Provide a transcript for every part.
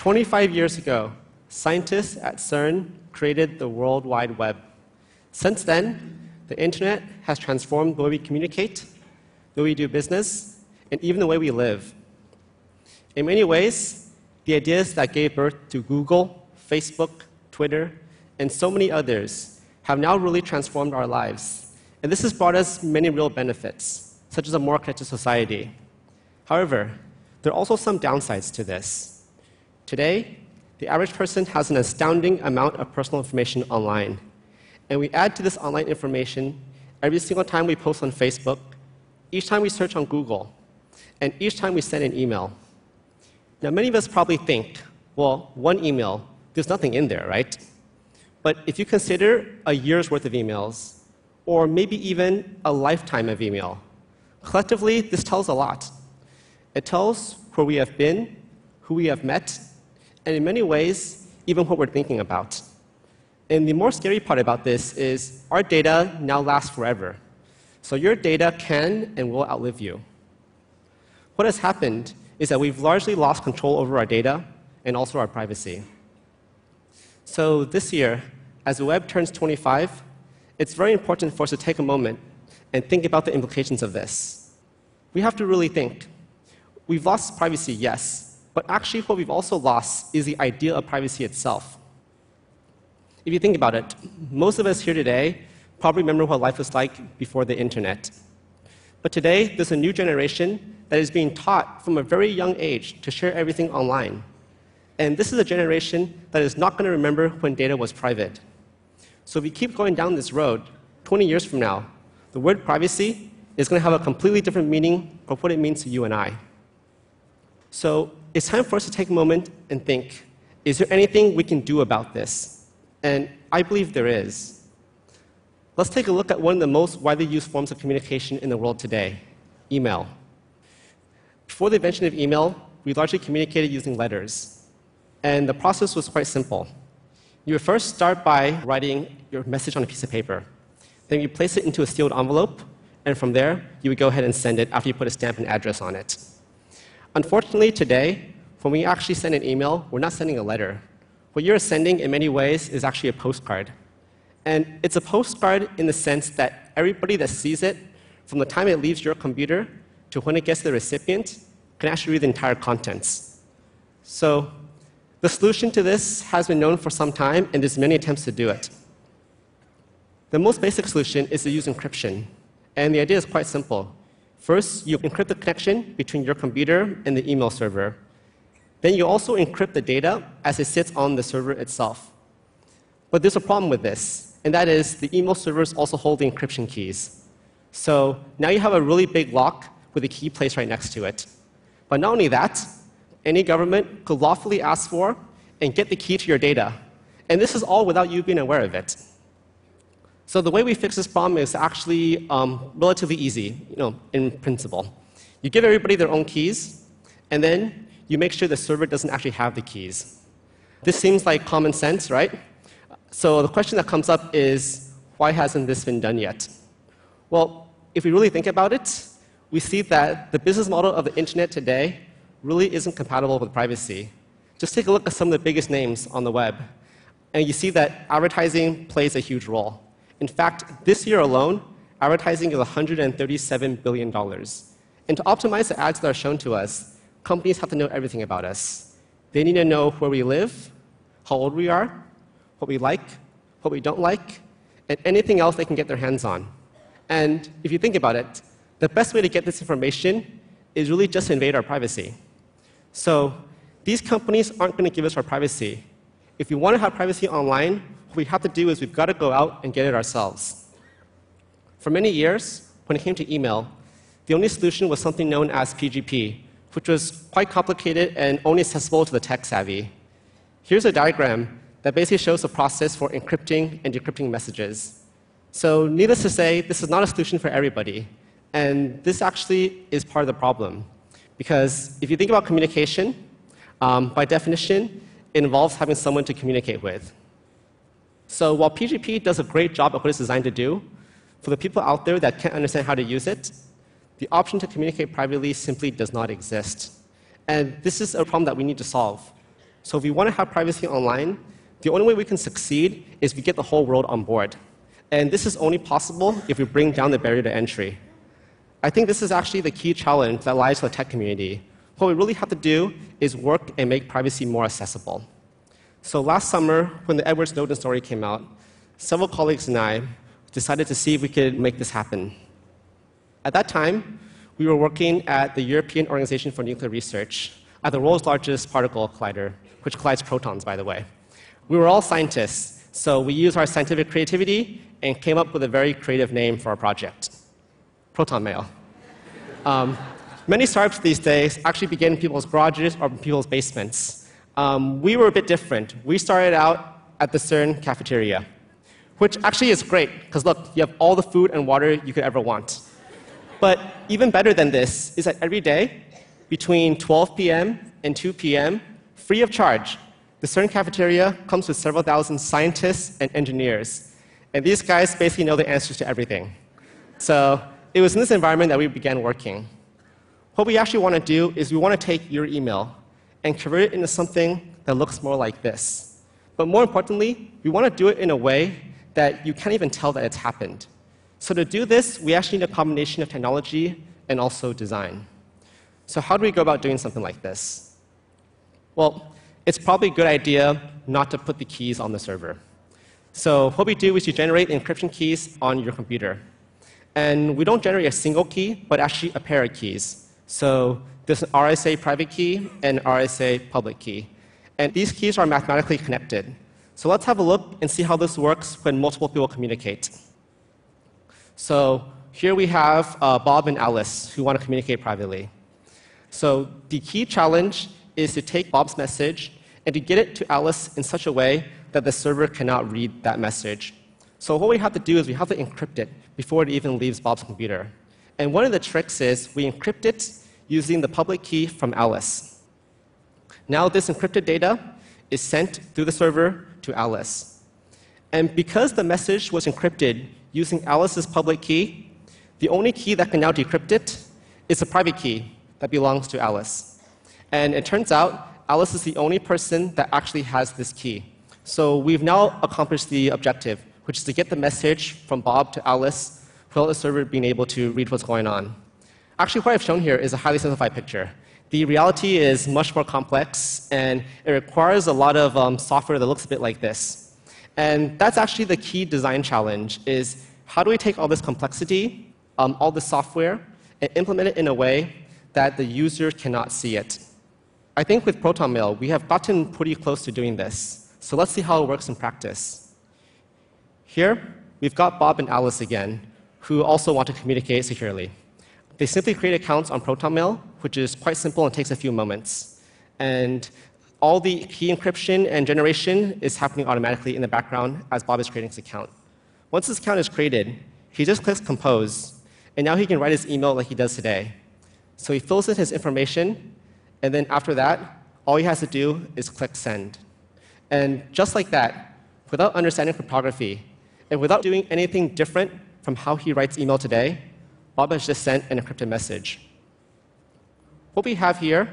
25 years ago, scientists at CERN created the World Wide Web. Since then, the internet has transformed the way we communicate, the way we do business, and even the way we live. In many ways, the ideas that gave birth to Google, Facebook, Twitter, and so many others have now really transformed our lives. And this has brought us many real benefits, such as a more connected society. However, there are also some downsides to this. Today, the average person has an astounding amount of personal information online. And we add to this online information every single time we post on Facebook, each time we search on Google, and each time we send an email. Now, many of us probably think, well, one email, there's nothing in there, right? But if you consider a year's worth of emails, or maybe even a lifetime of email, collectively, this tells a lot. It tells where we have been, who we have met, and in many ways, even what we're thinking about. And the more scary part about this is our data now lasts forever. So your data can and will outlive you. What has happened is that we've largely lost control over our data and also our privacy. So this year, as the web turns 25, it's very important for us to take a moment and think about the implications of this. We have to really think. We've lost privacy, yes, but actually, what we've also lost is the idea of privacy itself. If you think about it, most of us here today probably remember what life was like before the internet. But today, there's a new generation that is being taught from a very young age to share everything online. And this is a generation that is not going to remember when data was private. So if we keep going down this road, 20 years from now, the word privacy is going to have a completely different meaning of what it means to you and I. So it's time for us to take a moment and think is there anything we can do about this? And I believe there is. Let's take a look at one of the most widely used forms of communication in the world today email. Before the invention of email, we largely communicated using letters. And the process was quite simple. You would first start by writing your message on a piece of paper. Then you place it into a sealed envelope, and from there, you would go ahead and send it after you put a stamp and address on it. Unfortunately, today, when we actually send an email, we're not sending a letter. What you're sending, in many ways, is actually a postcard. And it's a postcard in the sense that everybody that sees it, from the time it leaves your computer to when it gets to the recipient, can actually read the entire contents. So the solution to this has been known for some time, and there's many attempts to do it. The most basic solution is to use encryption, and the idea is quite simple. First, you encrypt the connection between your computer and the email server. Then you also encrypt the data as it sits on the server itself. But there's a problem with this, and that is the email servers also hold the encryption keys. So now you have a really big lock with a key placed right next to it. But not only that, any government could lawfully ask for and get the key to your data. And this is all without you being aware of it. So the way we fix this problem is actually um, relatively easy, you know, in principle. You give everybody their own keys, and then you make sure the server doesn't actually have the keys. This seems like common sense, right? So the question that comes up is, why hasn't this been done yet? Well, if we really think about it, we see that the business model of the internet today really isn't compatible with privacy. Just take a look at some of the biggest names on the web, and you see that advertising plays a huge role. In fact, this year alone, advertising is $137 billion. And to optimize the ads that are shown to us, companies have to know everything about us. They need to know where we live, how old we are, what we like, what we don't like, and anything else they can get their hands on. And if you think about it, the best way to get this information is really just to invade our privacy. So these companies aren't going to give us our privacy. If we want to have privacy online, what we have to do is we've got to go out and get it ourselves. For many years, when it came to email, the only solution was something known as PGP, which was quite complicated and only accessible to the tech savvy. Here's a diagram that basically shows the process for encrypting and decrypting messages. So, needless to say, this is not a solution for everybody. And this actually is part of the problem. Because if you think about communication, um, by definition, it involves having someone to communicate with. So while PGP does a great job of what it's designed to do, for the people out there that can't understand how to use it, the option to communicate privately simply does not exist. And this is a problem that we need to solve. So if we want to have privacy online, the only way we can succeed is we get the whole world on board. And this is only possible if we bring down the barrier to entry. I think this is actually the key challenge that lies for the tech community. What we really have to do is work and make privacy more accessible. So last summer, when the Edward Snowden story came out, several colleagues and I decided to see if we could make this happen. At that time, we were working at the European Organization for Nuclear Research at the world's largest particle collider, which collides protons, by the way. We were all scientists, so we used our scientific creativity and came up with a very creative name for our project Proton Mail. Um, many startups these days actually begin in people's garages or people's basements. Um, we were a bit different. We started out at the CERN cafeteria, which actually is great, because look, you have all the food and water you could ever want. But even better than this is that every day, between 12 p.m. and 2 p.m., free of charge, the CERN cafeteria comes with several thousand scientists and engineers. And these guys basically know the answers to everything. So it was in this environment that we began working. What we actually want to do is we want to take your email and convert it into something that looks more like this. But more importantly, we want to do it in a way that you can't even tell that it's happened. So to do this, we actually need a combination of technology and also design. So how do we go about doing something like this? Well, it's probably a good idea not to put the keys on the server. So what we do is you generate encryption keys on your computer. And we don't generate a single key, but actually a pair of keys. So there's an RSA private key and RSA public key. And these keys are mathematically connected. So let's have a look and see how this works when multiple people communicate. So here we have uh, Bob and Alice who want to communicate privately. So the key challenge is to take Bob's message and to get it to Alice in such a way that the server cannot read that message. So what we have to do is we have to encrypt it before it even leaves Bob's computer. And one of the tricks is we encrypt it using the public key from Alice. Now this encrypted data is sent through the server to Alice. And because the message was encrypted using Alice's public key, the only key that can now decrypt it is a private key that belongs to Alice. And it turns out Alice is the only person that actually has this key. So we've now accomplished the objective, which is to get the message from Bob to Alice without the server being able to read what's going on. Actually, what I've shown here is a highly simplified picture. The reality is much more complex, and it requires a lot of um, software that looks a bit like this. And that's actually the key design challenge is how do we take all this complexity, um, all the software, and implement it in a way that the user cannot see it. I think with Proton Mail, we have gotten pretty close to doing this. So let's see how it works in practice. Here, we've got Bob and Alice again, who also want to communicate securely. They simply create accounts on Proton Mail, which is quite simple and takes a few moments. And all the key encryption and generation is happening automatically in the background as Bob is creating his account. Once this account is created, he just clicks compose, and now he can write his email like he does today. So he fills in his information, and then after that, all he has to do is click send. And just like that, without understanding cryptography, and without doing anything different from how he writes email today, Bob has just sent an encrypted message. What we have here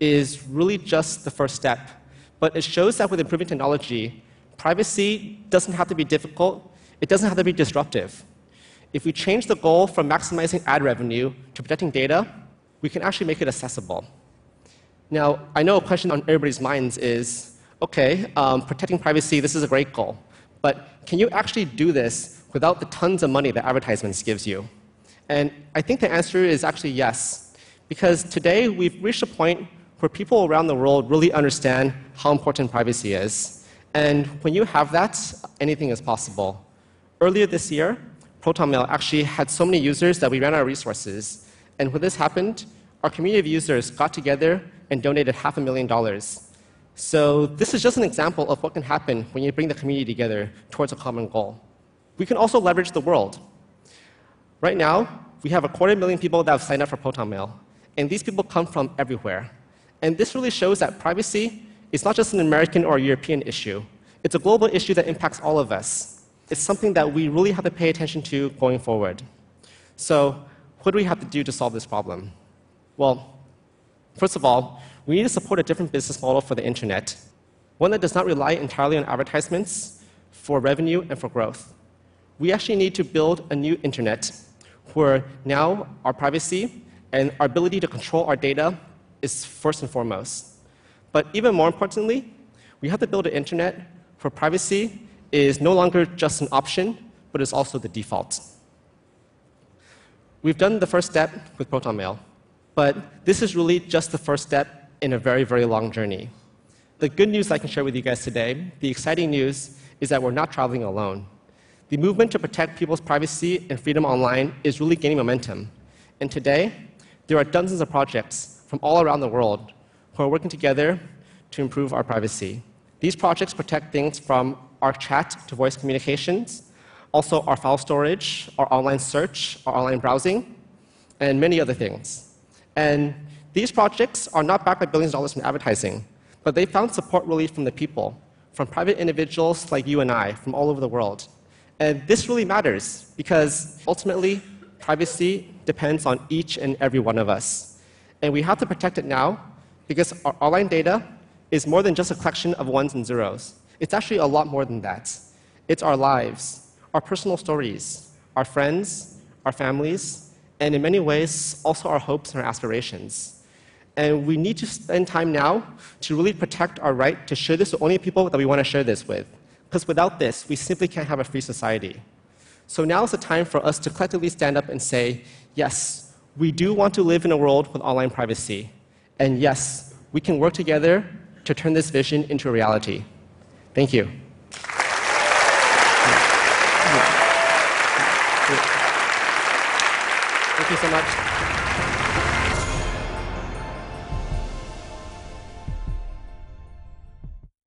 is really just the first step. But it shows that with improving technology, privacy doesn't have to be difficult, it doesn't have to be disruptive. If we change the goal from maximizing ad revenue to protecting data, we can actually make it accessible. Now, I know a question on everybody's minds is okay, um, protecting privacy, this is a great goal, but can you actually do this without the tons of money that advertisements gives you? And I think the answer is actually yes, because today we've reached a point where people around the world really understand how important privacy is. And when you have that, anything is possible. Earlier this year, ProtonMail actually had so many users that we ran out of resources. And when this happened, our community of users got together and donated half a million dollars. So this is just an example of what can happen when you bring the community together towards a common goal. We can also leverage the world. Right now, we have a quarter million people that have signed up for ProtonMail, and these people come from everywhere. And this really shows that privacy is not just an American or European issue. It's a global issue that impacts all of us. It's something that we really have to pay attention to going forward. So, what do we have to do to solve this problem? Well, first of all, we need to support a different business model for the internet, one that does not rely entirely on advertisements for revenue and for growth. We actually need to build a new internet where now our privacy and our ability to control our data is first and foremost. But even more importantly, we have to build an internet where privacy is no longer just an option, but is also the default. We've done the first step with Proton Mail, but this is really just the first step in a very, very long journey. The good news I can share with you guys today, the exciting news, is that we're not traveling alone. The movement to protect people's privacy and freedom online is really gaining momentum. And today, there are dozens of projects from all around the world who are working together to improve our privacy. These projects protect things from our chat to voice communications, also our file storage, our online search, our online browsing, and many other things. And these projects are not backed by billions of dollars from advertising, but they found support really from the people, from private individuals like you and I, from all over the world. And this really matters because ultimately, privacy depends on each and every one of us. And we have to protect it now because our online data is more than just a collection of ones and zeros. It's actually a lot more than that. It's our lives, our personal stories, our friends, our families, and in many ways, also our hopes and our aspirations. And we need to spend time now to really protect our right to share this with only people that we want to share this with. Because without this, we simply can't have a free society. So now is the time for us to collectively stand up and say, yes, we do want to live in a world with online privacy. And yes, we can work together to turn this vision into a reality. Thank you. Thank you so much.